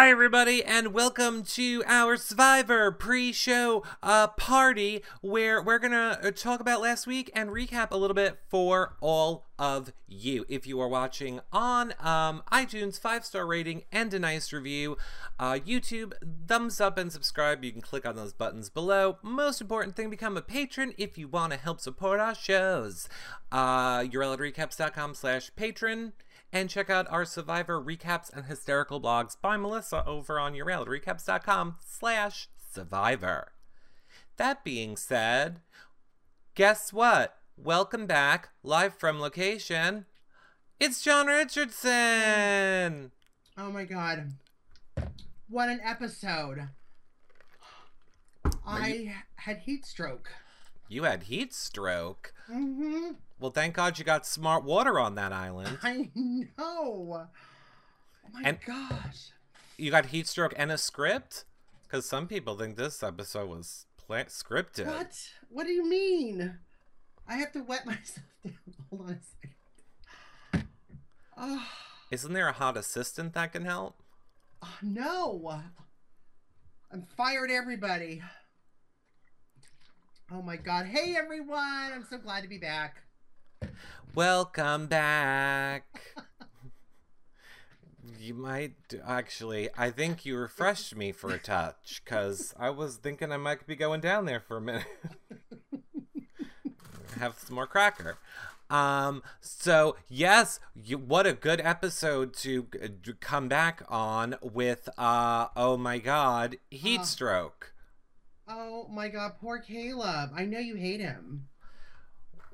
Hi, everybody, and welcome to our Survivor pre-show uh, party, where we're gonna uh, talk about last week and recap a little bit for all of you. If you are watching on um, iTunes, five-star rating and a nice review, uh, YouTube, thumbs up and subscribe. You can click on those buttons below. Most important thing, become a patron if you want to help support our shows. Uh, YourRecaps.com slash patron. And check out our Survivor recaps and hysterical blogs by Melissa over on YourRecaps.com slash Survivor. That being said, guess what? Welcome back, live from location. It's John Richardson! Oh my god. What an episode. I had heat stroke. You had heat stroke. Mm-hmm. Well, thank God you got smart water on that island. I know. Oh my And- gosh. You got heat stroke and a script? Because some people think this episode was pla- scripted. What? What do you mean? I have to wet myself down. Hold on a second. Oh, Isn't there a hot assistant that can help? oh, no. I'm fired, everybody. Oh my god. Hey everyone. I'm so glad to be back. Welcome back. you might actually. I think you refreshed me for a touch because I was thinking I might be going down there for a minute. Have some more cracker. Um. So yes, you, what a good episode to to come back on with. Uh. Oh my God, heat Uh. stroke. Oh my god, poor Caleb. I know you hate him.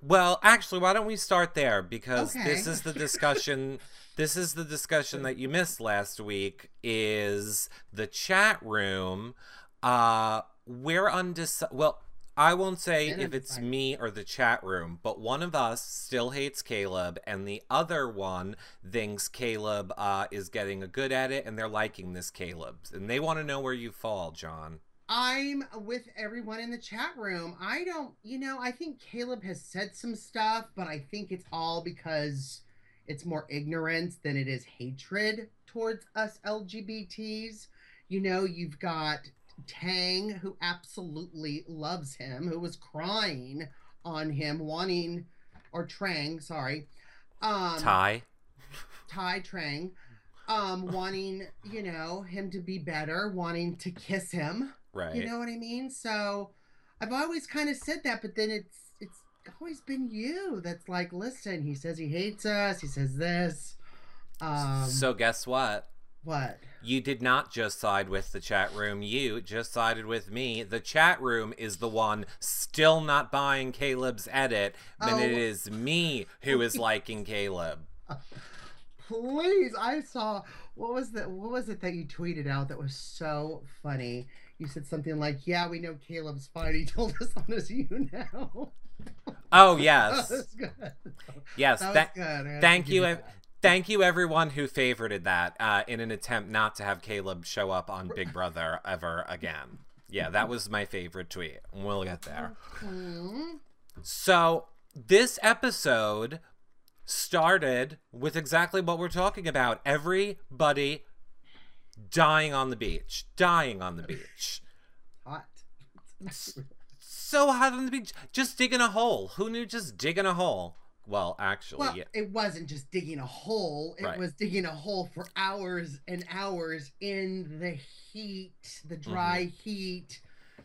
Well, actually, why don't we start there because Okay. this is the discussion. this is the discussion that you missed last week. Is the chat room? Uh, we're undec. Well, I won't say if it's me or the chat room, but one of us still hates Caleb, and the other one thinks Caleb uh, is getting a good at it, and they're liking this Caleb, and they want to know where you fall, John. I'm with everyone in the chat room. I don't, you know, I think Caleb has said some stuff, but I think it's all because it's more ignorance than it is hatred towards us LGBTs. You know, you've got Tang, who absolutely loves him, who was crying on him, wanting, or Trang, sorry. Um, Tai. Tai Trang, um, wanting, you know, him to be better, wanting to kiss him. Right. You know what I mean? So I've always kind of said that, but then it's it's always been you that's like, listen, he says he hates us, he says this. Um so guess what? what? You did not just side with the chat room. You just sided with me. The chat room is the one still not buying Caleb's edit, and it Oh. is me who is liking Caleb. Please, I saw what was that what was it that you tweeted out that was so funny? You said something like, Yeah, we know Caleb's fine. He told us on his you now. Oh yes, yes. That was Tha- good. I have to thank you, that. thank you, everyone who favorited that uh, in an attempt not to have Caleb show up on Big Brother ever again. Yeah, that was my favorite tweet. We'll get there. So this episode started with exactly what we're talking about. Everybody dying on the beach. Dying on the beach. Hot. So hot on the beach. Just digging a hole. Who knew just digging a hole? Well, actually, Well, yeah. it wasn't just digging a hole. It Right. was digging a hole for hours and hours in the heat, the dry Mm-hmm. heat.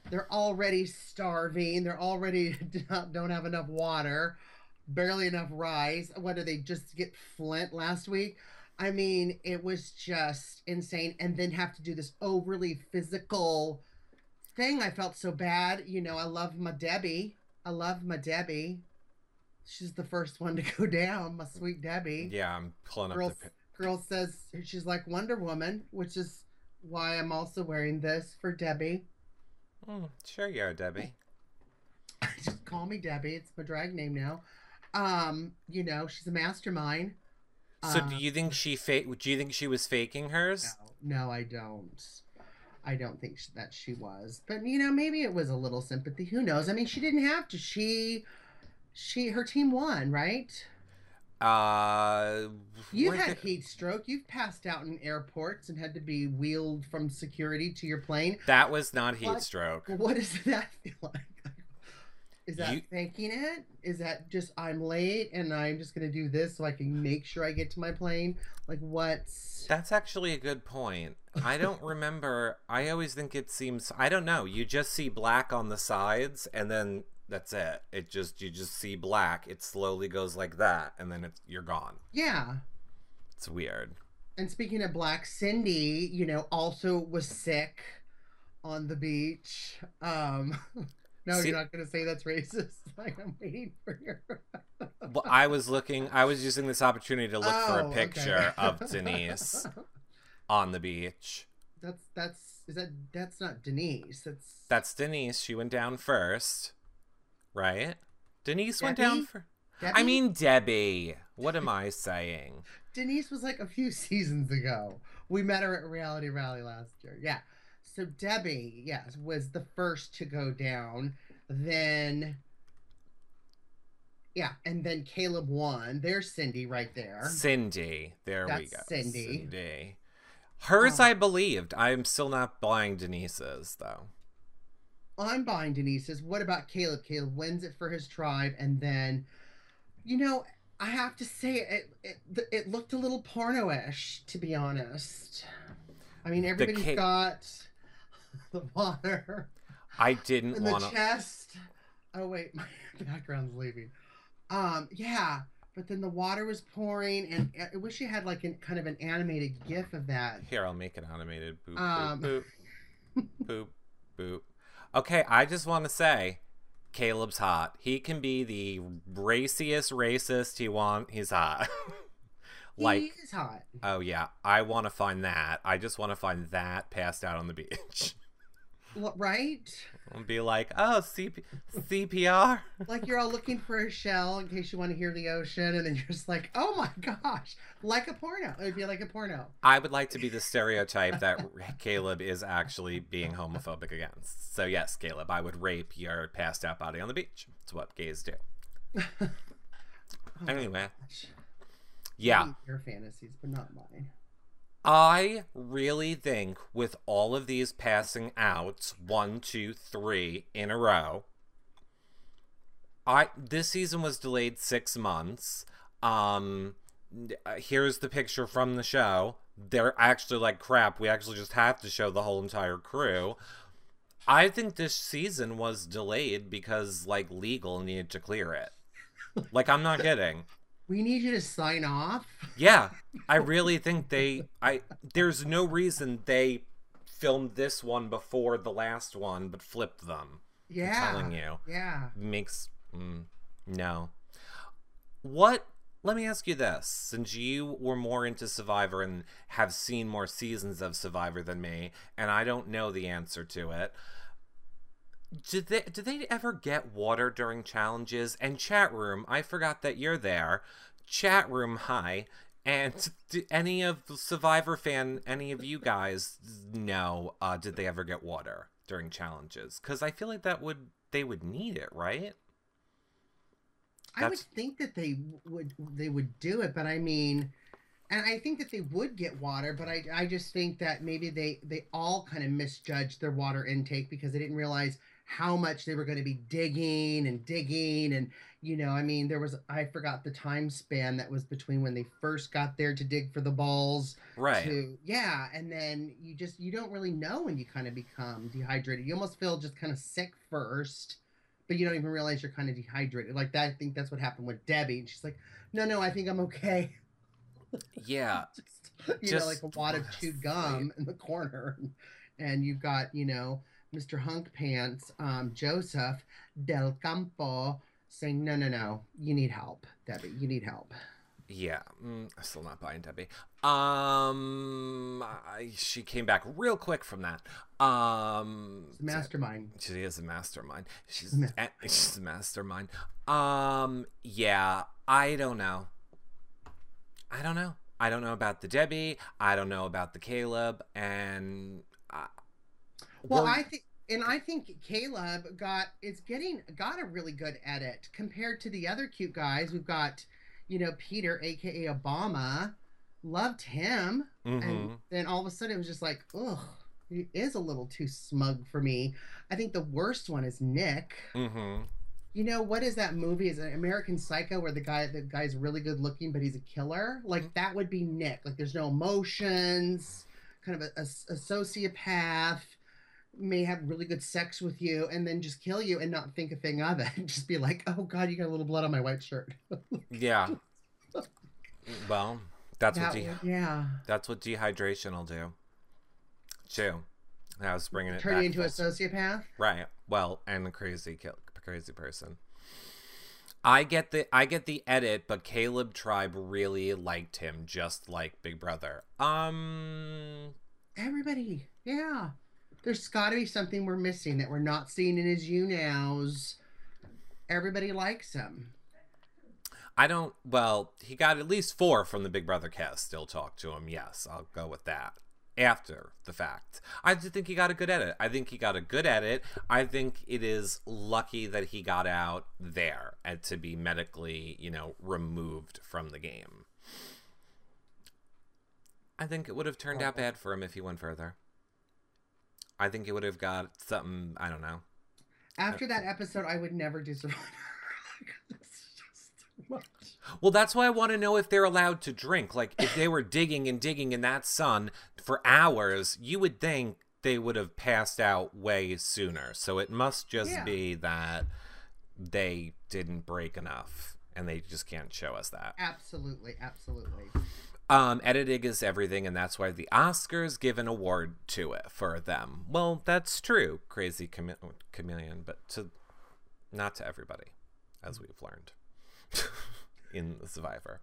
They're already starving. They're already don't don't have enough water, barely enough rice. What did they just get Flint last week? I mean, it was just insane. And then have to do this overly physical thing. I felt so bad. You know, I love my Debbie. I love my Debbie. She's the first one to go down, my sweet Debbie. Yeah, I'm pulling up Girl, the. girl says she's like Wonder Woman, which is why I'm also wearing this for Debbie. Mm, sure, you are, Debbie. Just call me Debbie. It's my drag name now. Um, you know, she's a mastermind. So, Uh, do you think she fake? Do you think she was faking hers? No, no, I don't. I don't think that she was. But you know, maybe it was a little sympathy. Who knows? I mean, she didn't have to. She, she, her team won, right? Uh, You've had did- heat stroke. You've passed out in airports and had to be wheeled from security to your plane. that was not heat What? stroke. What does that feel like? Is that You- faking it? Is that just I'm late and I'm just gonna do this so I can make sure I get to my plane? Like what's That's actually a good point. I don't remember. I always think it seems. I don't know. You just see black on the sides, and then that's it. It just you just see black. It slowly goes like that, and then it's you're gone. yeah. It's weird. And speaking of black, Cydney, you know, also was sick on the beach. Um no, See- you're not gonna say that's racist. Like I'm waiting for your Well, I was looking. I was using this opportunity to look for Oh, a okay. picture of Denise on the beach. That's that's is that that's not Denise. That's That's Denise. She went down first, right? Denise went down Debbie? first. I mean Debbie. What am I saying? Denise was like a few seasons ago. We met her at Reality Rally last year. Yeah. So Debbie, yes, was the first to go down. Then yeah, and then Caleb won. There's Cydney right there. Cydney. There we That's go. Cydney. Cydney. Hers Um, I believed. I'm still not buying Denise's though. I'm buying Denise's. What about Caleb? Caleb wins it for his tribe, and then, you know, I have to say it it, it looked a little porno-ish, to be honest. I mean, everybody's got the water I didn't in the want to. chest. Oh wait, my background's leaving. Um, yeah, but then the water was pouring, and I wish you had like an kind of an animated GIF of that. Here, I'll make an animated. Boop, Um. boop, boop, boop, boop. Okay, I just want to say, Caleb's hot. He can be the raciest racist he want. He's hot. like, he is hot. oh yeah, I want to find that. I just want to find that passed out on the beach. L- right? and be like, oh, CP- CPR. like you're all looking for a shell in case you want to hear the ocean, and then you're just like, oh my gosh, like a porno. It'd be like a porno. I would like to be the stereotype that Caleb is actually being homophobic against. So yes, Caleb, I would rape your passed out body on the beach. It's what gays do. Oh Anyway, yeah. Your fantasies, but not mine. I really think with all of these passing outs, one, two, three in a row, I this season was delayed six months. Um, here's the picture from the show. They're actually like crap. We actually just have to show the whole entire crew. I think this season was delayed because like legal needed to clear it. Like I'm not kidding. We need you to sign off. Yeah, I really think they. I there's no reason they filmed this one before the last one, but flipped them. Yeah. I'm telling you, Yeah. makes mm, no. What? Let me ask you this: since you were more into Survivor and have seen more seasons of Survivor than me, and I don't know the answer to it. Did they did they ever get water during challenges? And chat room, I forgot that you're there. Chat room, hi. And do any of Survivor fan, any of you guys know? Uh, did they ever get water during challenges? Because I feel like that would they would need it, right? I would think that they would they would do it, but I mean, and I think that they would get water, but I I just think that maybe they they all kind of misjudged their water intake because they didn't realize how much they were going to be digging and digging and you know i mean there was i forgot the time span that was between when they first got there to dig for the balls Right. to yeah and then you just you don't really know when you kind of become dehydrated you almost feel just kind of sick first but you don't even realize you're kind of dehydrated like that i think that's what happened with debbie and she's like no no i think i'm okay Yeah. just, you Just- know like a wad of chewed gum in the corner and you've got you know mr hunk pants um, joseph del campo saying no no no you need help debbie you need help Yeah, mm, still not buying Debbie. Um, I, she came back real quick from that. Um, mastermind She is a mastermind. She's a she's a mastermind. Um, yeah, I don't know. I don't know. I don't know about the Debbie. I don't know about the Caleb, and Well, we're- I think, and I think Caleb got it's getting got a really good edit compared to the other cute guys. We've got, you know, Peter, aka Obama, loved him. Mhm. And then all of a sudden it was just like, ugh, he is a little too smug for me. I think the worst one is Nick. Mhm. You know what is that movie? Is it American Psycho where the guy the guy's really good looking but he's a killer? Like Mhm. that would be Nick. Like there's no emotions, kind of a, a, a sociopath, may have really good sex with you and then just kill you and not think a thing of it. just be like, oh god, you got a little blood on my white shirt. Yeah. well, that's what de- yeah. that's what dehydration will do. Chew. I was bringing it Turn back you into a sociopath. Right. Well, and a crazy kill, crazy person. I get the I get the edit, but Caleb Tribe really liked him, just like Big Brother. Um, Everybody. Yeah. There's got to be something we're missing that we're not seeing in his you nows. Everybody likes him. I don't. Well, he got at least four from the Big Brother cast. Still talk to him. Yes, I'll go with that. After the fact, I just think he got a good edit. I think he got a good edit. I think it is lucky that he got out there and to be medically, you know, removed from the game. I think it would have turned out bad for him if he went further. I think he would have got something. I don't know. After that uh, episode, I would never do Survivor. it's just too much. Well, that's why I want to know if they're allowed to drink. Like, if they were digging and digging in that sun for hours, you would think they would have passed out way sooner. So it must just Yeah. be that they didn't break enough and they just can't show us that. Absolutely, absolutely. Um, editing is everything, and that's why the Oscars give an award to it for them. Well, that's true, crazy chame- chameleon, but to not to everybody, as we've learned in the Survivor.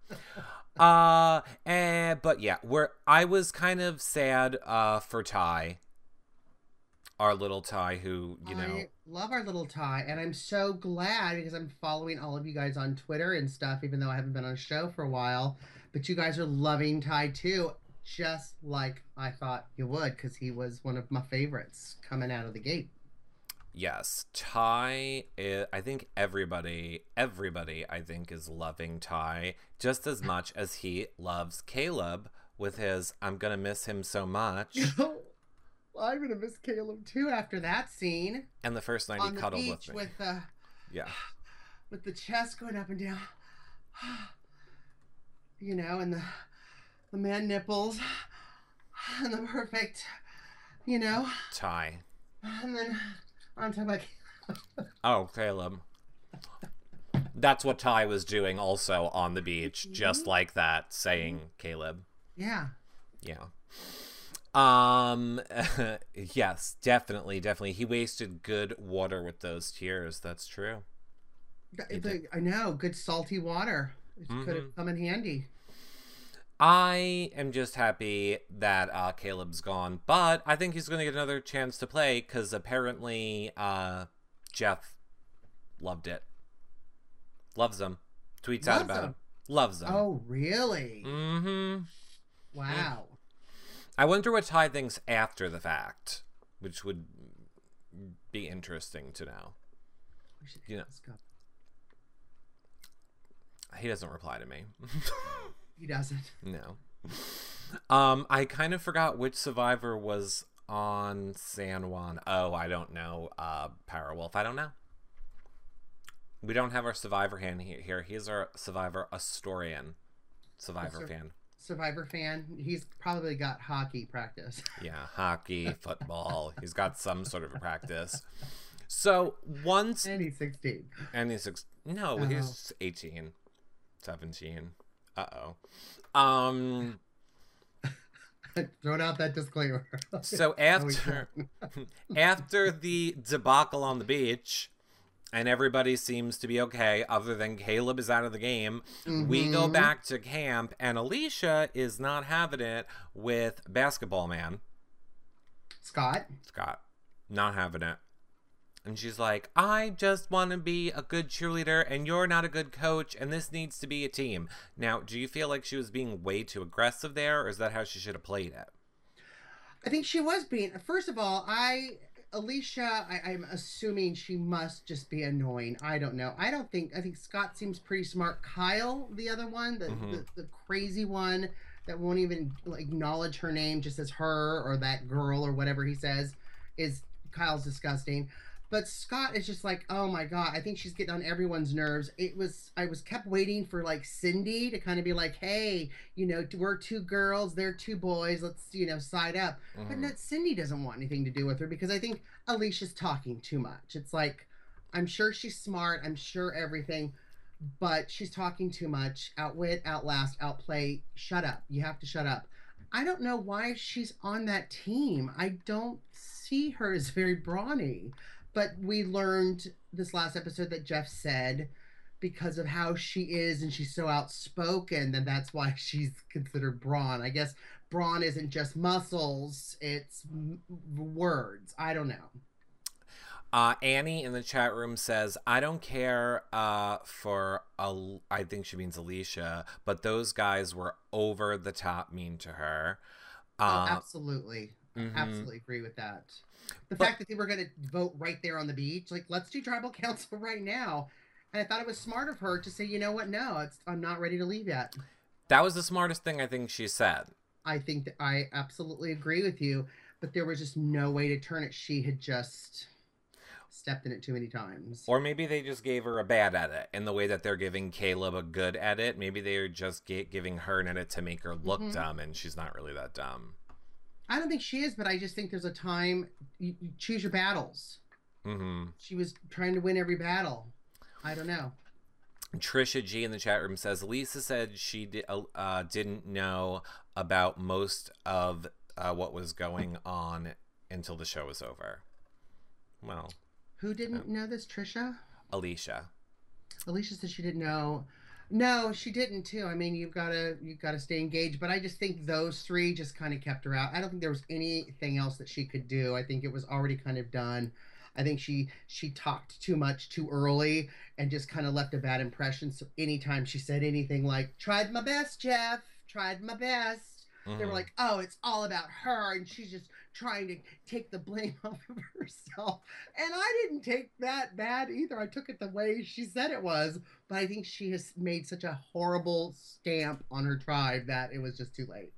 Uh, and, but yeah, we're I was kind of sad uh for Tai, our little Tai, who you know. I love our little Tai, and I'm so glad because I'm following all of you guys on Twitter and stuff, even though I haven't been on a show for a while. But you guys are loving Tai too, just like I thought you would, because he was one of my favorites coming out of the gate. Yes, Tai. i I think everybody, everybody, I think is loving Tai just as much as he loves Caleb with his "I'm gonna miss him so much." I'm gonna miss Caleb too after that scene And the first night on he cuddled with me. with the Yeah, with the chest going up and down. You know, and the the man nipples and the perfect, you know, Tai. and then on top of Oh, Caleb. That's what Tai was doing also on the beach, just like that, saying Caleb. yeah. Yeah. Um yes, definitely, definitely. He wasted good water with those tears. That's true. I know, good salty water. It could have come in handy. I am just happy that uh, Caleb's gone, but I think he's going to get another chance to play because apparently uh, Jeff loved it. Loves him. Tweets out about him. him. Loves him. Oh, really? Mm-hmm. Wow. I wonder what Tai thinks after the fact, which would be interesting to know. We should You know. He doesn't reply to me. He doesn't. No. Um, I kind of forgot which survivor was on San Juan. Oh, I don't know. Uh, Power Wolf. I don't know. We don't have our survivor hand he- here. He's our survivor Astorian survivor fan. Survivor fan. He's probably got hockey practice. Yeah, hockey, football. He's got some sort of a practice. So once and he's 16. and he's ex- no, Oh. he's 18, 17. Uh oh. Um. Thrown out that disclaimer. So after after the debacle on the beach and everybody seems to be okay other than Caleb is out of the game, we go Mhm. back to camp and Alecia is not having it with basketball man Scot. Scot. Not having it. And she's like, I just want to be a good cheerleader, and you're not a good coach, and this needs to be a team. Now, do you feel like she was being way too aggressive there, or is that how she should have played it? I think she was being. First of all, I Alecia, I, I'm assuming she must just be annoying. I don't know. I don't think. I think Scot seems pretty smart. Kyle, the other one, the Mhm. the, the crazy one that won't even acknowledge her name, just as her or that girl or whatever he says, is Kyle's disgusting. But Scot is just like, oh my god, I think she's getting on everyone's nerves. It was I was kept waiting for like Cydney to kind of be like, hey, you know, we're two girls, they're two boys, let's you know side up. But Mhm. no, Cydney doesn't want anything to do with her because I think Alecia's talking too much. It's like, I'm sure she's smart, I'm sure everything, but she's talking too much. Outwit, outlast, outplay. Shut up. You have to shut up. I don't know why she's on that team. I don't see her as very brawny. But we learned this last episode that Jeff said because of how she is and she's so outspoken, then that's why she's considered brawn. I guess brawn isn't just muscles, it's m- words. I don't know. Uh, Annie in the chat room says, "I don't care uh, for Al- I think she means Alecia, but those guys were over the top mean to her." oh, Uh, absolutely. mhm. Absolutely agree with that. The But- fact that they were going to vote right there on the beach, like, let's do tribal council right now. And I thought it was smart of her to say, you know what? No, it's, I'm not ready to leave yet. That was the smartest thing I think she said. I think that I absolutely agree with you, but there was just no way to turn it. She had just stepped in it too many times. Or maybe they just gave her a bad edit in the way that they're giving Caleb a good edit. Maybe they're just ga- giving her an edit to make her look Mhm. dumb, and she's not really that dumb. I don't think she is, but I just think there's a time you, you choose your battles. hmm She was trying to win every battle. I don't know. Trisha G in the chat room says Lisa said she di- uh, uh, didn't know about most of uh, what was going on until the show was over. Well, Who didn't know this? Trisha? Alecia. Alecia said she didn't know. No, she didn't too. I mean, you've got to you've got to stay engaged. But I just think those three just kind of kept her out. I don't think there was anything else that she could do. I think it was already kind of done. I think she she talked too much too early and just kind of left a bad impression. So anytime she said anything like "tried my best, Jeff," "tried my best," they were Mhm. like, "Oh, it's all about her," and she's just trying to take the blame off of herself. And I didn't take that bad either. I took it the way she said it was, but I think she has made such a horrible stamp on her tribe that it was just too late.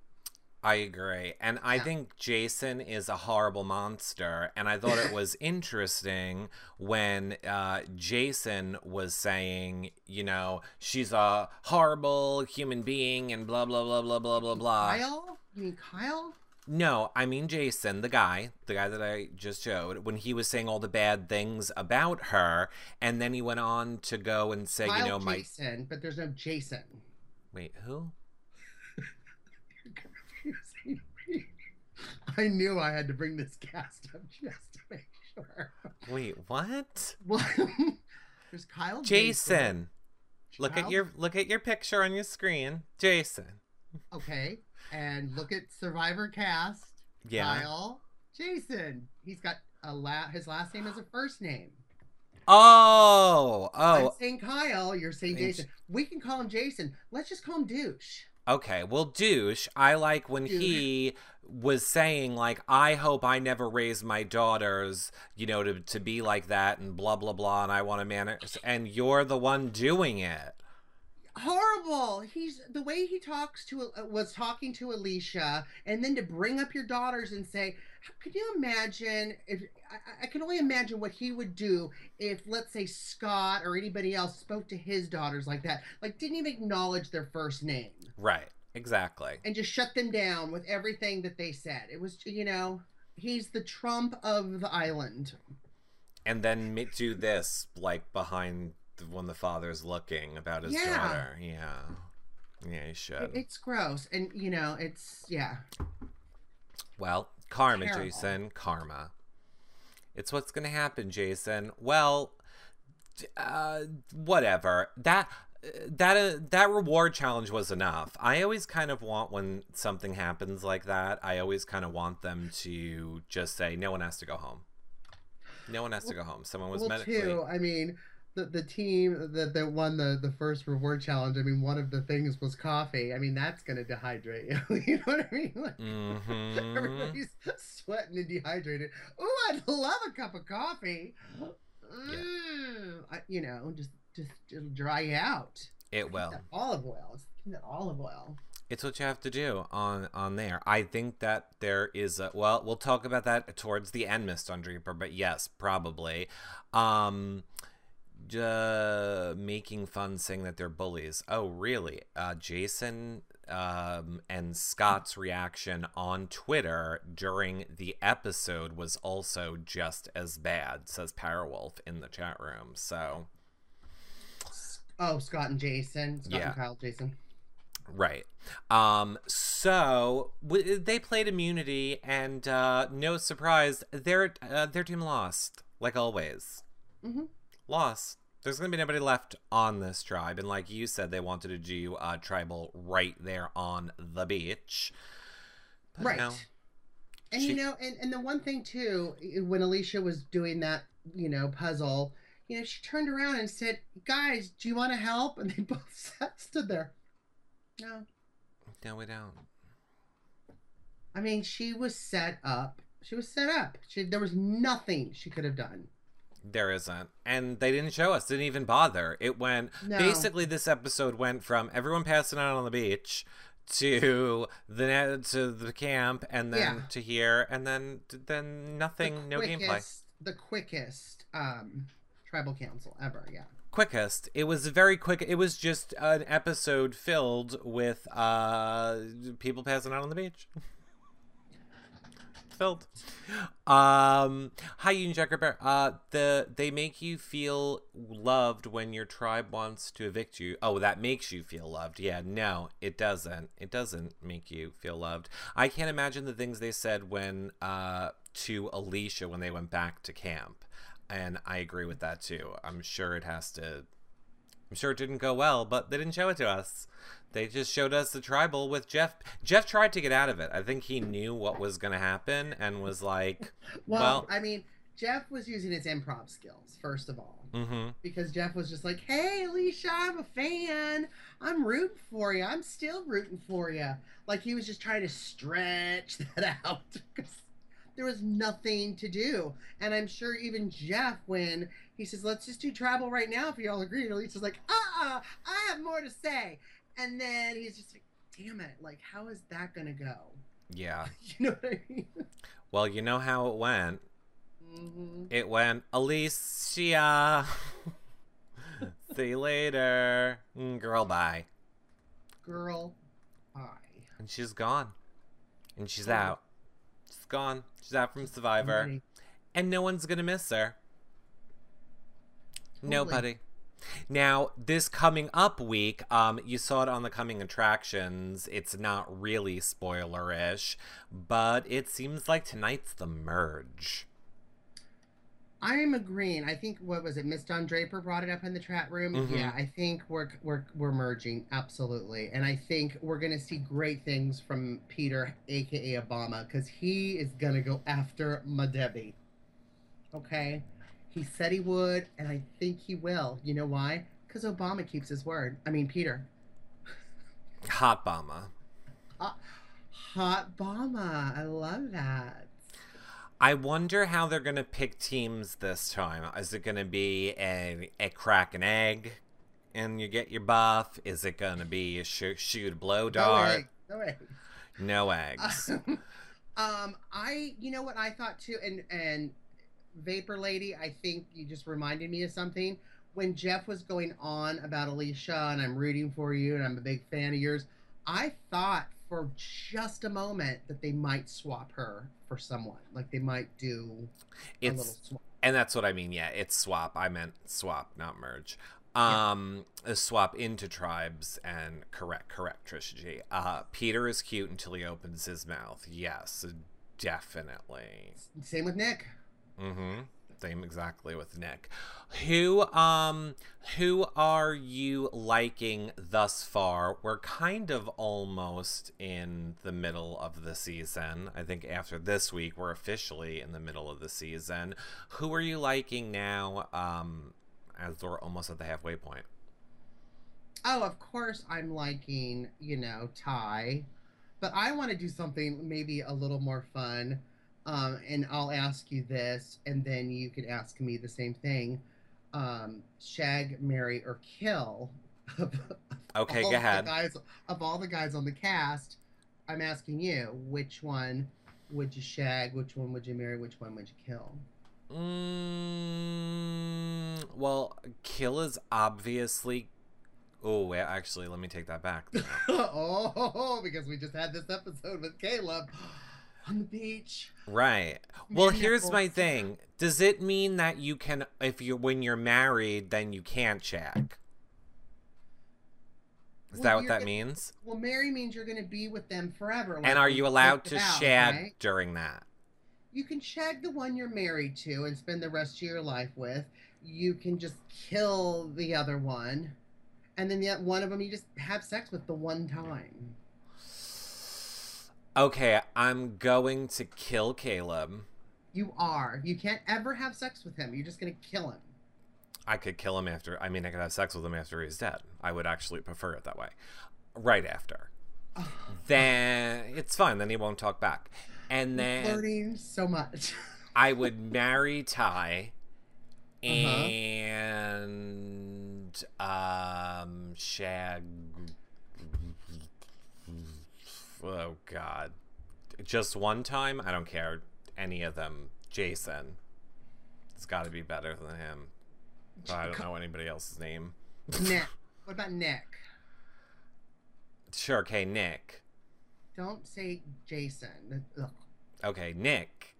I agree. And I Yeah. think Jason is a horrible monster. And I thought it was interesting when uh, Jason was saying, you know, she's a horrible human being and blah, blah, blah, blah, blah, blah, blah. Kyle? You mean Kyle? No, I mean Jason, the guy, the guy that I just showed, when he was saying all the bad things about her. And then he went on to go and say, Kyle you know, my. Jason, but there's no Jason. Wait, who? You're confusing me. I knew I had to bring this cast up just to make sure. Wait, what? Well, there's Kyle Jason. Look at your look at your picture on your screen. Jason. Okay, and look at Survivor cast. Yeah. Kyle Jason. He's got a la- his last name is a first name. Oh, oh. I'm saying Kyle. You're saying. Jason. We can call him Jason. Let's just call him Douche. okay. Well, douche. I like when Douche. he was saying like, "I hope I never raise my daughters, you know, to to be like that," and blah blah blah. And I want to manage, and you're the one doing it. Horrible. He's the way he talks to uh, was talking to Alecia, and then to bring up your daughters and say, "Could you imagine if I, I can only imagine what he would do if, let's say, Scot or anybody else spoke to his daughters like that? Like, didn't even acknowledge their first name." Right. Exactly. and just shut them down with everything that they said. It was, you know, he's the Trump of the island. And then do this like behind the, when the father's looking about his Yeah. daughter. Yeah. Yeah, he It- should. It's gross, and you know, it's yeah. Well, karma, Terrible. Jason. Karma. It's what's going to happen, Jason. Well, uh, whatever. That that uh, that reward challenge was enough. I always kind of want when something happens like that. I always kind of want them to just say, "No one has to go home. No one has to go home. Someone was well, medically." too. I mean, the, the team that, that won the, the first reward challenge, I mean, one of the things was coffee. I mean, that's going to dehydrate you. you know what I mean? Like, Mm-hmm. Everybody's sweating and dehydrated. Oh, I'd love a cup of coffee. Mm, I, you know, just just it'll dry you out. It will. olive oil. That olive oil. It's what you have to do on on there. I think that there is a well, we'll talk about that towards the end, Miss Draper, but yes, probably. Um uh, making fun saying that they're bullies. Oh, really? Uh, Jason um, and Scot's reaction on Twitter during the episode was also just as bad, says Powerwolf in the chat room. So, Oh, Scot and Jason. Scot Yeah. and Kyle, Jason. Right. Um, so w- they played immunity, and uh, no surprise, their uh, their team lost, like always. Mhm. Lost. There's gonna be nobody left on this tribe, and like you said, they wanted to do uh, tribal right there on the beach. But Right. no. And She- you know, and, and the one thing too, when Alecia was doing that, you know, puzzle, you know, she turned around and said, "Guys, do you want to help?" And they both sat, stood there. No, No, we don't. I mean, she was set up. She was set up. She, there was nothing she could have done. There isn't. And they didn't show us, didn't even bother. It went No. basically this episode went from everyone passing out on the beach to the to the camp and then Yeah. to here and then then nothing, no gameplay. The quickest um, tribal council ever. Yeah. Quickest. It was very quick. It was just an episode filled with uh people passing out on the beach. filled. Um, hi, Union Jacker Bear. Uh, the they make you feel loved when your tribe wants to evict you. Oh, that makes you feel loved. Yeah, no, it doesn't. It doesn't make you feel loved. I can't imagine the things they said when uh to Alecia when they went back to camp, and I agree with that too. I'm sure it has to. I'm sure it didn't go well, but they didn't show it to us. They just showed us the tribal with Jeff. Jeff tried to get out of it. I think he knew what was going to happen and was like, Well, Well- I mean, Jeff was using his improv skills first of all. mm-hmm. because Jeff was just like, "Hey, Alecia, I'm a fan. I'm rooting for you. I'm still rooting for you." Like he was just trying to stretch that out there was nothing to do. And I'm sure even Jeff, when he says, "Let's just do tribal right now," if you all agree, and Alecia's like, "Uh-uh, I have more to say." And then he's just like, "Damn it! Like, how is that gonna go?" Yeah. You know what I mean? Well, you know how it went. hmm It went, Alecia. See you later. Mm, Girl, bye. Girl, bye. And she's gone. And she's Oh. out. Gone. She's out from Survivor. Somebody- And no one's going to miss her. Totally. Nobody. Now, this coming up week, um, you saw it on the coming attractions. It's not really spoiler-ish, but it seems like tonight's the merge. I'm agreeing. I think what was it? Miss Don Draper brought it up in the chat room. Mhm. Yeah, I think we're we're we're merging absolutely, and I think we're gonna see great things from Peter, aka Obama, because he is gonna go after Madebi. Okay, he said he would, and I think he will. You know why? Because Obama keeps his word. I mean, Peter. Hot Bomba. Hot Obama. I love that. I wonder how they're gonna pick teams this time. Is it gonna be a, a crack an egg, and you get your buff? Is it gonna be a shoot, shoot blow No dart? egg. No egg. No eggs. um, I, you know what I thought too, and and Vapor Lady, I think you just reminded me of something. When Jeff was going on about Alecia and I'm rooting for you and I'm a big fan of yours, I thought for just a moment that they might swap her for someone. Like they might do a little It's swap. and that's what I mean. Yeah, it's swap. I meant swap, not merge. Yeah. Um, a swap into tribes and correct, correct, Trisha G. Uh, Peter is cute until he opens his mouth. Yes, definitely. Same with Nick. Mm-hmm. Same exactly with Nick. Who um who are you liking thus far? We're kind of almost in the middle of the season. I think after this week we're officially in the middle of the season. Who are you liking now? Um as we're almost at the halfway point. Oh, of course I'm liking, you know, Tai. But I want to do something maybe a little more fun. Um, and I'll ask you this, and then you can ask me the same thing. Um, shag, marry, or kill. Okay, go ahead. Guys, of all the guys on the cast, I'm asking you, which one would you shag? Which one would you marry? Which one would you kill? Mm, well, kill is obviously. Oh, wait, actually, let me take that back. oh, because we just had this episode with Caleb on the beach. right. Well, here's my thing. Does it mean that you can, if you when you're married, then you can't shag? Is Well, that what that gonna- means? Well, marry means you're going to be with them forever. like And are you allowed to about, shag right? during that? You can shag the one you're married to and spend the rest of your life with. You can just kill the other one, and then the one of them you just have sex with the one time. Okay, I'm going to kill Caleb. You are. You can't ever have sex with him. You're just going to kill him. I could kill him after. I mean, I could have sex with him after he's dead. I would actually prefer it that way. Right after. Then it's fine. Then he won't talk back. And then flirting so much. I would marry Tai Uh-huh. and um shag. Oh God! Just one time. I don't care. Any of them. Jason. It's got to be better than him. But I don't know anybody else's name. Nick. What about Nick? Sure. Okay, Nick. Don't say Jason. Ugh. Okay, Nick.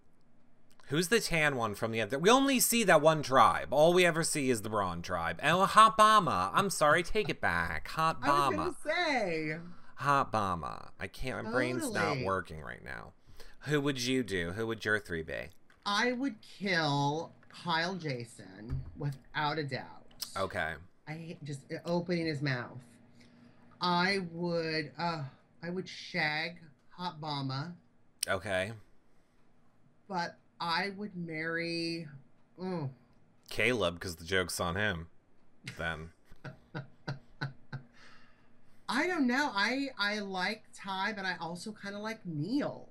Who's the tan one from the other? We only see that one tribe. All we ever see is the Brawn tribe. Oh, Hot Bama. I'm sorry, take it back. Hot I was to say. Hot Bama. I can't. My brain's not working right now. Who would you do? Who would your three be? I would kill Kyle Jason without a doubt. Okay. I hate just opening his mouth. I would uh I would shag Hot Mama, Okay. but I would marry oh, Caleb, because the joke's on him. Then. I don't know. I I like Tai, but I also kind of like Neal.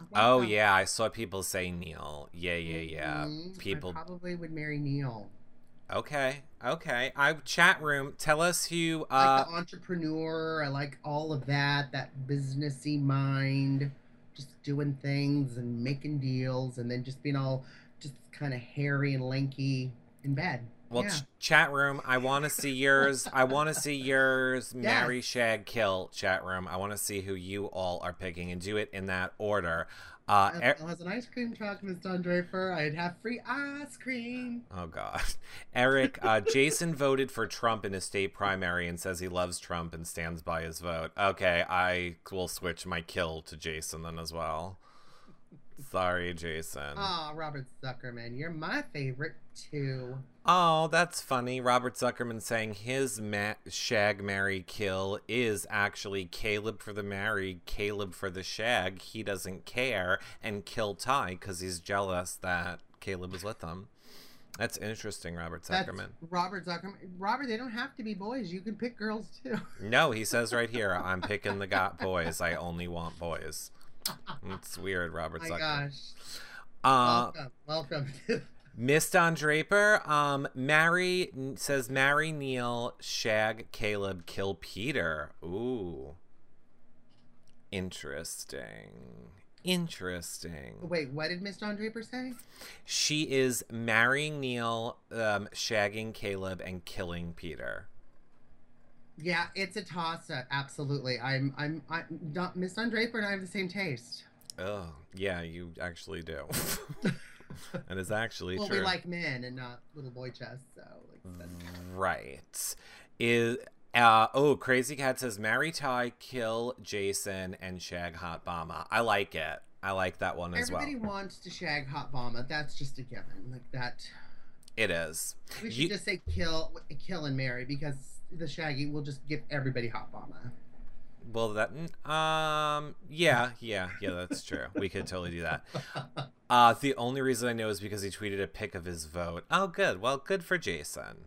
Like Oh that. yeah, I saw people say Neal. Yeah, yeah, yeah. Mhm. People. I probably would marry Neal. Okay. Okay. I chat room. Tell us who. I Uh. like the entrepreneur. I like all of that. That businessy mind, just doing things and making deals, and then just being all just kind of hairy and lanky in bed. Well, yeah. ch- chat room, I want to see yours. I want to see yours. Marry, Yes. shag, kill. Chat room. I want to see who you all are picking and do it in that order. Uh, If er- was an ice cream truck, Miss Don Draper, I'd have free ice cream. oh God, Eric. Uh, Jason voted for Trump in a state primary and says he loves Trump and stands by his vote. Okay, I will switch my kill to Jason then as well. Sorry, Jason. Ah, Robert Zuckerman, you're my favorite too. Oh, that's funny. Robert Zuckerman saying his ma- shag, marry, kill is actually Caleb for the marry, Caleb for the shag. He doesn't care and kill Tai because he's jealous that Caleb is with him. That's interesting, Robert That's Zuckerman. Robert Zuckerman. Robert, they don't have to be boys. You can pick girls too. No, he says right here, I'm picking the got boys. I only want boys. It's weird, Robert my Zuckerman. gosh. Uh, welcome. Welcome to Miss Don Draper, um, marry says marry Neal, shag Caleb, kill Peter. Ooh, interesting, interesting. Wait, what did Miss Don Draper say? She is marrying Neal, um, shagging Caleb, and killing Peter. Yeah, it's a toss up. Absolutely. I'm I'm I Don, Miss Don Draper and I have the same taste. Oh, yeah, you actually do. and it's actually well, true. we like men and not little boy chests, so like Right. Is uh oh, Crazy Cat says marry Tai, kill Jason, and shag Hot Bama. I like it. I like that one as Everybody well. Everybody wants to shag Hot Bama. That's just a given. Like that. It is. We should You- just say kill, kill and marry because the shaggy will just give everybody Hot Bomba. Well, that mm, um yeah, yeah, yeah, that's true. we could totally do that. Uh, the only reason I know is because he tweeted a pic of his vote. Oh, good. Well, good for Jason.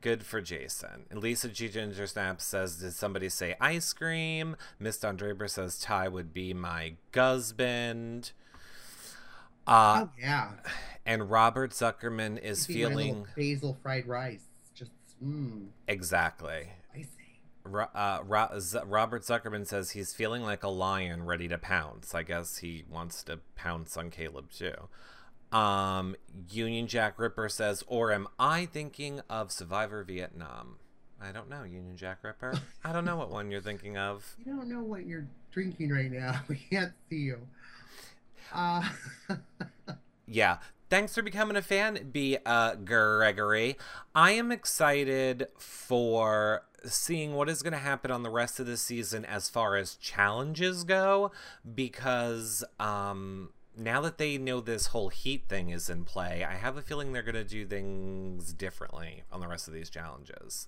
Good for Jason. And Lisa G. Ginger Snap says, Did somebody say ice cream? Miss Don Draper says, Tai would be my husband. Uh, oh yeah. And Robert Zuckerman is Maybe my little feeling. basil fried rice. Just mmm, Exactly. spicy. Uh, Ro- Z- Robert Zuckerman says he's feeling like a lion ready to pounce. I guess he wants to pounce on Caleb too. Um, Union Jack Ripper says, or am I thinking of Survivor Vietnam? I don't know, Union Jack Ripper. I don't know what one you're thinking of. You don't know what you're drinking right now. We can't see you. Uh, Yeah. Thanks for becoming a fan, B. Uh, Gregory. I am excited for seeing what is going to happen on the rest of the season as far as challenges go because um, now that they know this whole heat thing is in play, I have a feeling they're going to do things differently on the rest of these challenges.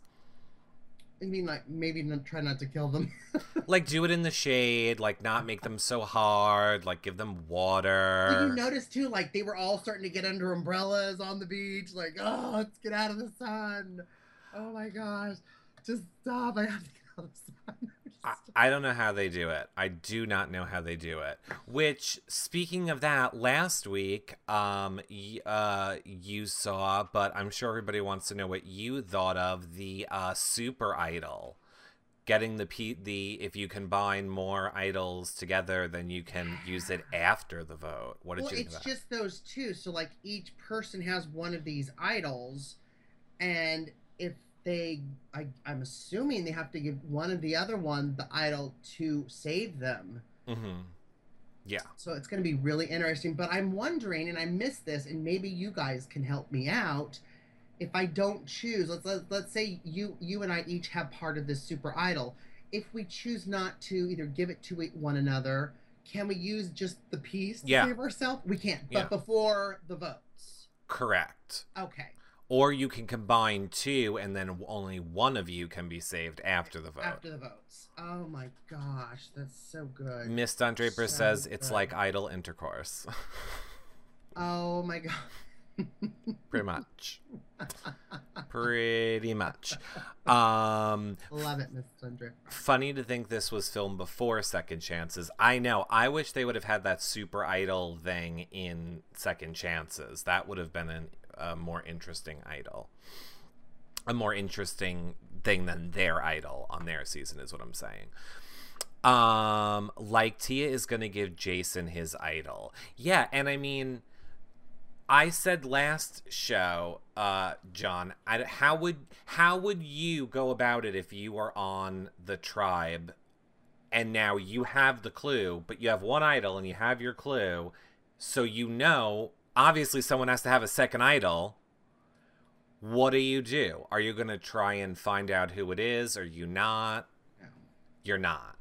I mean, like maybe not, try not to kill them. Like, do it in the shade, like, not make them so hard, like, give them water. Did you notice too? Like they were all starting to get under umbrellas on the beach. Like, oh, let's get out of the sun. Oh my gosh, just stop! I have to get out of the sun. I, I don't know how they do it. I do not know how they do it. Which, speaking of that, last week, um, y- uh, you saw, but I'm sure everybody wants to know what you thought of the uh, super idol. Getting the P- the if you combine more idols together, then you can use it after the vote. What did well, you think it's that? just those two. So like each person has one of these idols, and if they, I, I'm assuming they have to give one of the other one the idol to save them. hmm Yeah. So it's going to be really interesting. But I'm wondering, and I missed this, and maybe you guys can help me out. If I don't choose, let's let, let's say you you and I each have part of this super idol. If we choose not to either give it to one another, can we use just the piece to Yeah. save ourselves? We can't. Yeah. But before the votes. Correct. Okay. Or you can combine two, and then only one of you can be saved after the vote. After the votes. Oh my gosh, that's so good. Miss Don Draper So says it's like idle intercourse. Oh my god. Pretty much. Pretty much. Um, Love it, Miss Sandra. funny to think this was filmed before Second Chances. I know. I wish they would have had that super idol thing in Second Chances. That would have been an, a more interesting idol. A more interesting thing than their idol on their season, is what I'm saying. Um, like Tai is gonna give Jason his idol. Yeah, and I mean, I said last show, uh, John, I, how would how would you go about it if you were on the tribe, and now you have the clue, but you have one idol and you have your clue, so you know obviously someone has to have a second idol. What do you do? Are you gonna try and find out who it is? Are you not? No. You're not.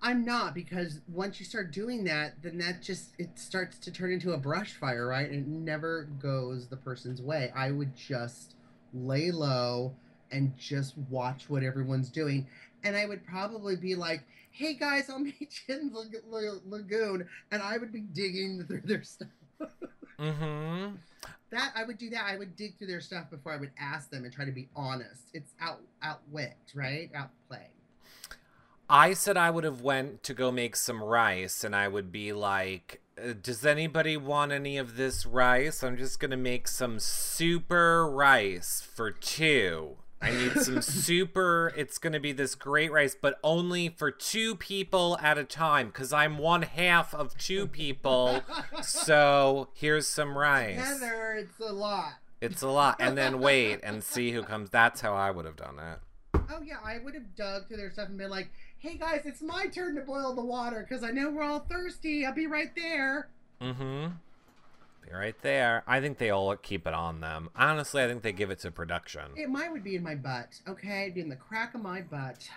I'm not because once you start doing that, then that just it starts to turn into a brush fire, right? And it never goes the person's way. I would just lay low and just watch what everyone's doing, and I would probably be like, "Hey guys, I'll meet you in lagoon," and I would be digging through their stuff. Mm-hmm. That I would do that. I would dig through their stuff before I would ask them and try to be honest. It's out outwit, right? Outplay. I said I would have went to go make some rice, and I would be like, "Uh, "Does anybody want any of this rice? I'm just gonna make some super rice for two. I need some super. It's gonna be this great rice, but only for two people at a time, cause I'm one half of two people. so here's some rice. Heather, it's a lot. It's a lot, and then wait and see who comes. That's how I would have done it. Oh yeah, I would have dug through their stuff and been like, "Hey guys, it's my turn to boil the water because I know we're all thirsty. I'll be right there." Mm-hmm. Right there. I think they all keep it on them. Honestly, I think they give it to production. It mine would be in my butt. Okay, It'd be in the crack of my butt.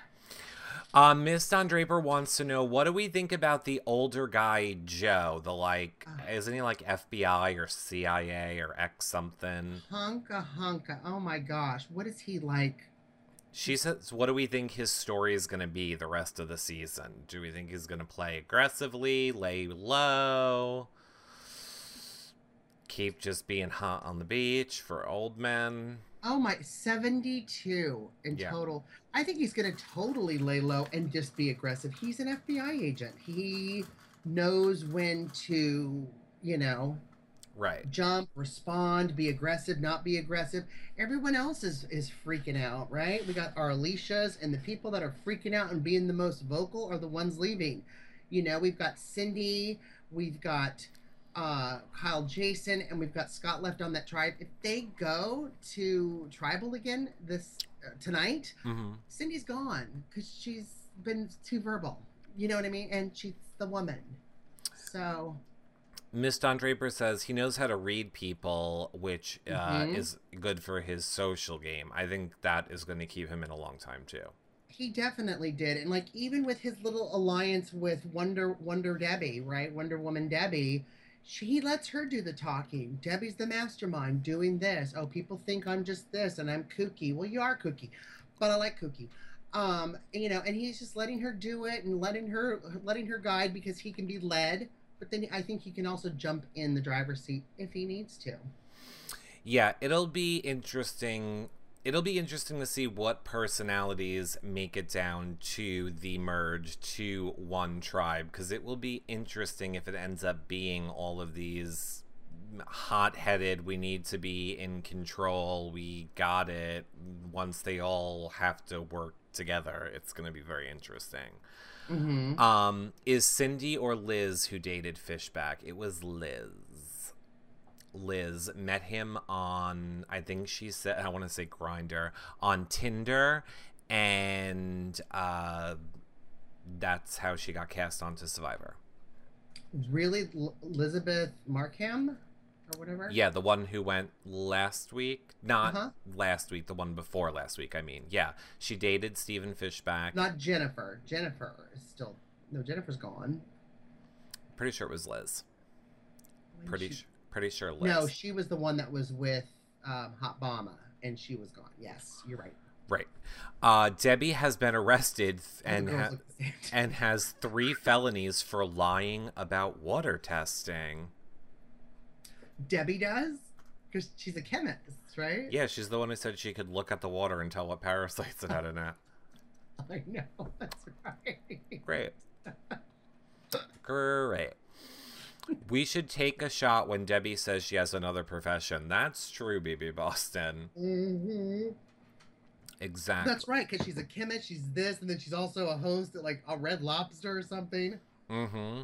Uh, Miss Don Draper wants to know what do we think about the older guy Joe? The like, Ah. isn't he like FBI or CIA or X something? Hunka hunka. Oh my gosh, what is he like? She says, what do we think his story is going to be the rest of the season? Do we think he's going to play aggressively, lay low? Keep just being hot on the beach for old men. Oh my, 72 in Yeah. total. I think he's going to totally lay low and just be aggressive. He's an FBI agent. He knows when to, you know, Right. jump, respond, be aggressive, not be aggressive. Everyone else is is freaking out, right? We got our Alecia's, and the people that are freaking out and being the most vocal are the ones leaving. You know, we've got Cydney, we've got uh, Kyle Jason, and we've got Scot left on that tribe. If they go to tribal again this uh, tonight, hmm Cydney's gone because she's been too verbal. You know what I mean? And she's the woman. So Miss Don Draper says he knows how to read people, which uh, Mhm. is good for his social game. I think that is going to keep him in a long time too. He definitely did, and like even with his little alliance with Wonder Wonder Debbie, right? Wonder Woman Debbie, she he lets her do the talking. Debbie's the mastermind doing this. Oh, people think I'm just this and I'm kooky. Well, you are kooky, but I like kooky. Um, you know, and he's just letting her do it and letting her letting her guide because he can be led. But then I think he can also jump in the driver's seat if he needs to. Yeah, it'll be interesting. It'll be interesting to see what personalities make it down to the merge to one tribe because it will be interesting if it ends up being all of these hot-headed we need to be in control we got it once they all have to work together it's going to be very interesting. Mm-hmm. um is Cydney or liz who dated Fishbach it was liz Liz met him on I think she said I want to say grinder on Tinder and uh that's how she got cast onto Survivor. Really, L- Elizabeth Markham or whatever. Yeah, the one who went last week, not Uh-huh. last week, the one before last week, I mean. Yeah, she dated Stephen Fishbach. Not Jennifer. Jennifer is still no. Jennifer's gone. Pretty sure it was Liz. When Pretty she- su- pretty sure Liz. No, she was the one that was with um, Hot Bama, and she was gone. Yes, you're right. right. Uh Debbie has been arrested th- All the and ha- look the same. and has 3 felonies for lying about water testing. Debbie does because she's a chemist, right? Yeah, she's the one who said she could look at the water and tell what parasites it had in it. I know. That's right. Great. Great. We should take a shot when Debbie says she has another profession. That's true, BB Boston. Mm-hmm. Exactly. That's right because she's a chemist. She's this, and then she's also a host at like a Red Lobster or something. Mm-hmm.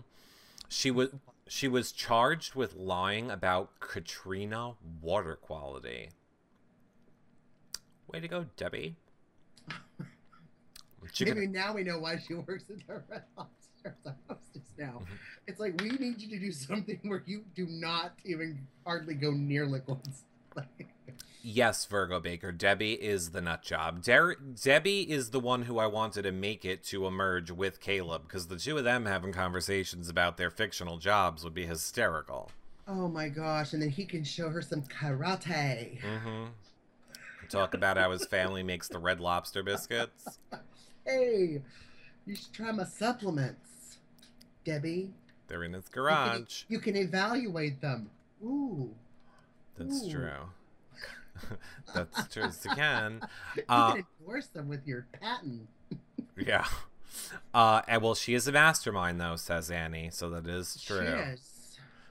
She was she was charged with lying about Katrina water quality. Way to go, Debbie. Maybe could- now we know why she works at the Red Lobster as a hostess now. Mhm. It's like we need you to do something where you do not even hardly go near liquids. Yes, Virgo Baker. Debbie is the nut job. Der- Debbie is the one who I wanted to make it to emerge with Caleb because the two of them having conversations about their fictional jobs would be hysterical. oh my gosh! And then he can show her some karate. Mm-hmm. Talk about how his family makes the red lobster biscuits. Hey, you should try my supplements, Debbie. They're in his You can- garage. You can evaluate them. Ooh. That's Ooh. true. That's true as you can. You Uh, can endorse them with your patent. Yeah. Uh, and well, she is a mastermind, though, says Annie. So that is true. Cheers.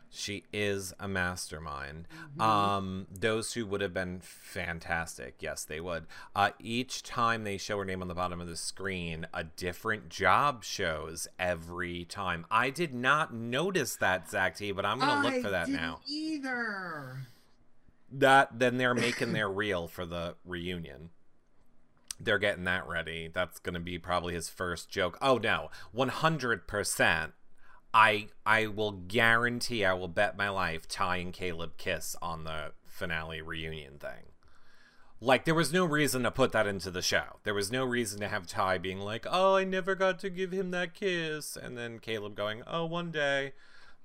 She is a mastermind. Mhm. Um, those who would have been fantastic, yes, they would. Uh, each time they show her name on the bottom of the screen, a different job shows every time. I did not notice that, Zach T, but I'm gonna look for that didn't now. Either. That then they're making their reel for the reunion. They're getting that ready. That's gonna be probably his first joke. Oh no, one hundred percent. I I will guarantee I will bet my life Tai and Caleb kiss on the finale reunion thing. Like there was no reason to put that into the show. There was no reason to have Tai being like, "Oh, I never got to give him that kiss," and then Caleb going, "Oh, one day."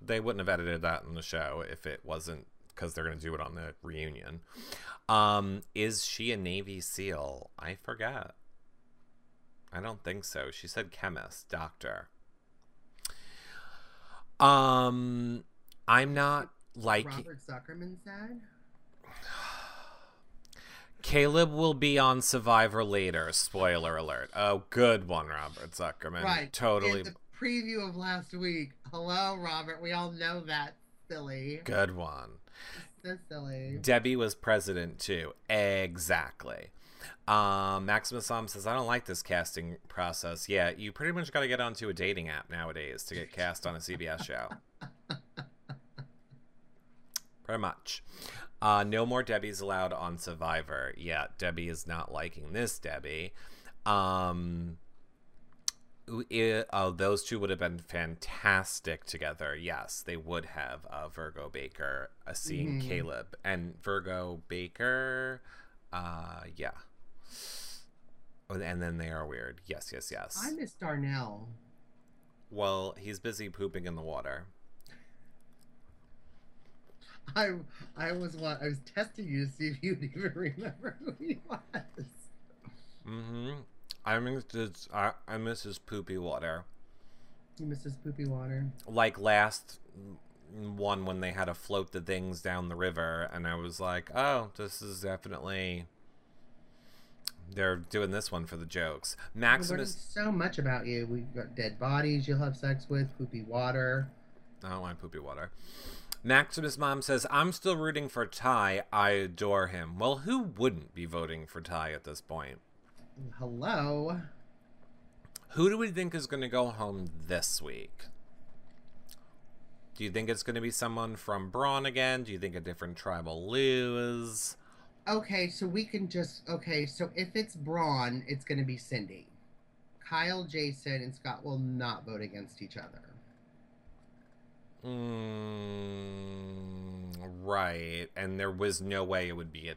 They wouldn't have edited that in the show if it wasn't because they're going to do it on the reunion. Um, is she a Navy SEAL? I forget. I don't think so. She said chemist, doctor. Um, I'm not like Robert Zuckerman said. Caleb will be on Survivor later. Spoiler alert. Oh, good one, Robert Zuckerman. Right. Totally In the preview of last week. Hello, Robert. We all know that. Silly. good one. So silly. Debbie was president too. Exactly. Um, Maximus Som says, I don't like this casting process. Yeah, you pretty much got to get onto a dating app nowadays to get cast on a CBS show. pretty much. Uh, no more Debbie's allowed on Survivor. Yeah, Debbie is not liking this, Debbie. Um, it, oh, those two would have been fantastic together. Yes, they would have. Uh, Virgo Baker uh, seeing Mhm. Caleb and Virgo Baker. Uh, yeah. Oh, and then they are weird. Yes, yes, yes. I miss Darnell. Well, he's busy pooping in the water. I I was what I was testing you to see if you'd even remember who he was. Mm-hmm. I miss his, I, I miss his poopy water. He missed his poopy water. Like last one when they had to float the things down the river, and I was like, oh, this is definitely. They're doing this one for the jokes. Maximus. so much about you. We've got dead bodies you'll have sex with, poopy water. I don't want poopy water. Maximus' mom says, I'm still rooting for Tai. I adore him. Well, who wouldn't be voting for Tai at this point? Hello. Who do we think is going to go home this week? Do you think it's going to be someone from Brawn again? Do you think a different tribe will lose? Okay, so we can just okay. So if it's Brawn, it's going to be Cydney. Kyle, Jason, and Scot will not vote against each other. Mm, right. And there was no way it would be a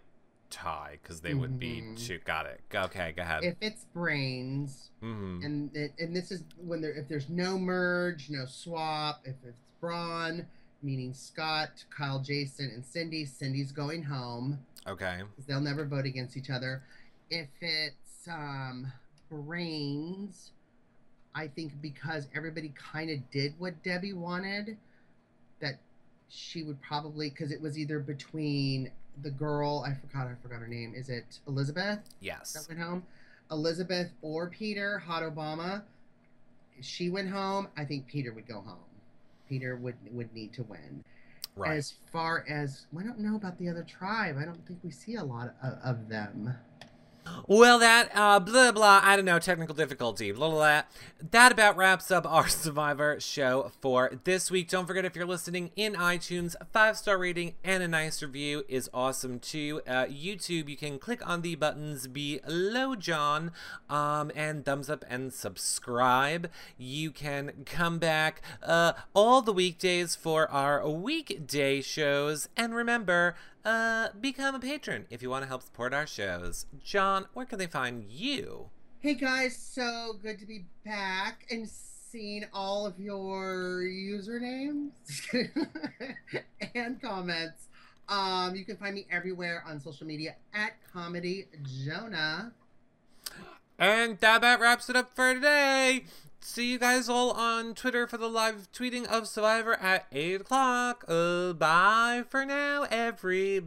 tie because they would be Mhm. two. Got it. Okay, go ahead. If it's Brains, hmm and it, and this is when there if there's no merge, no swap. If it's Brawn, meaning Scot, Kyle, Jason, and Cydney, Cydney's going home. Okay. they'll never vote against each other. If it's um, brains, I think because everybody kind of did what Debbie wanted, that she would probably because it was either between the girl I forgot I forgot her name. Is it Elizabeth that Yes. went home? Elizabeth or Peter, Hot Obama. She went home. I think Peter would go home. Peter would would need to win. Right. As far as I don't know about the other tribe, I don't think we see a lot of, of them. Well, that uh, blah blah. I don't know technical difficulty. Blah blah. blah. That about wraps up our Survivor show for this week. Don't forget if you're listening in iTunes, five star rating and a nice review is awesome too. Uh, YouTube, you can click on the buttons below, John, um, and thumbs up and subscribe. You can come back uh, all the weekdays for our weekday shows, and remember uh, become a patron if you want to help support our shows. John, where can they find you? Hey guys, so good to be back and seeing all of your usernames and comments. Um, you can find me everywhere on social media at Comedy Jonah. And that about wraps it up for today. See you guys all on Twitter for the live tweeting of Survivor at 8 o'clock. Uh, bye for now, everybody.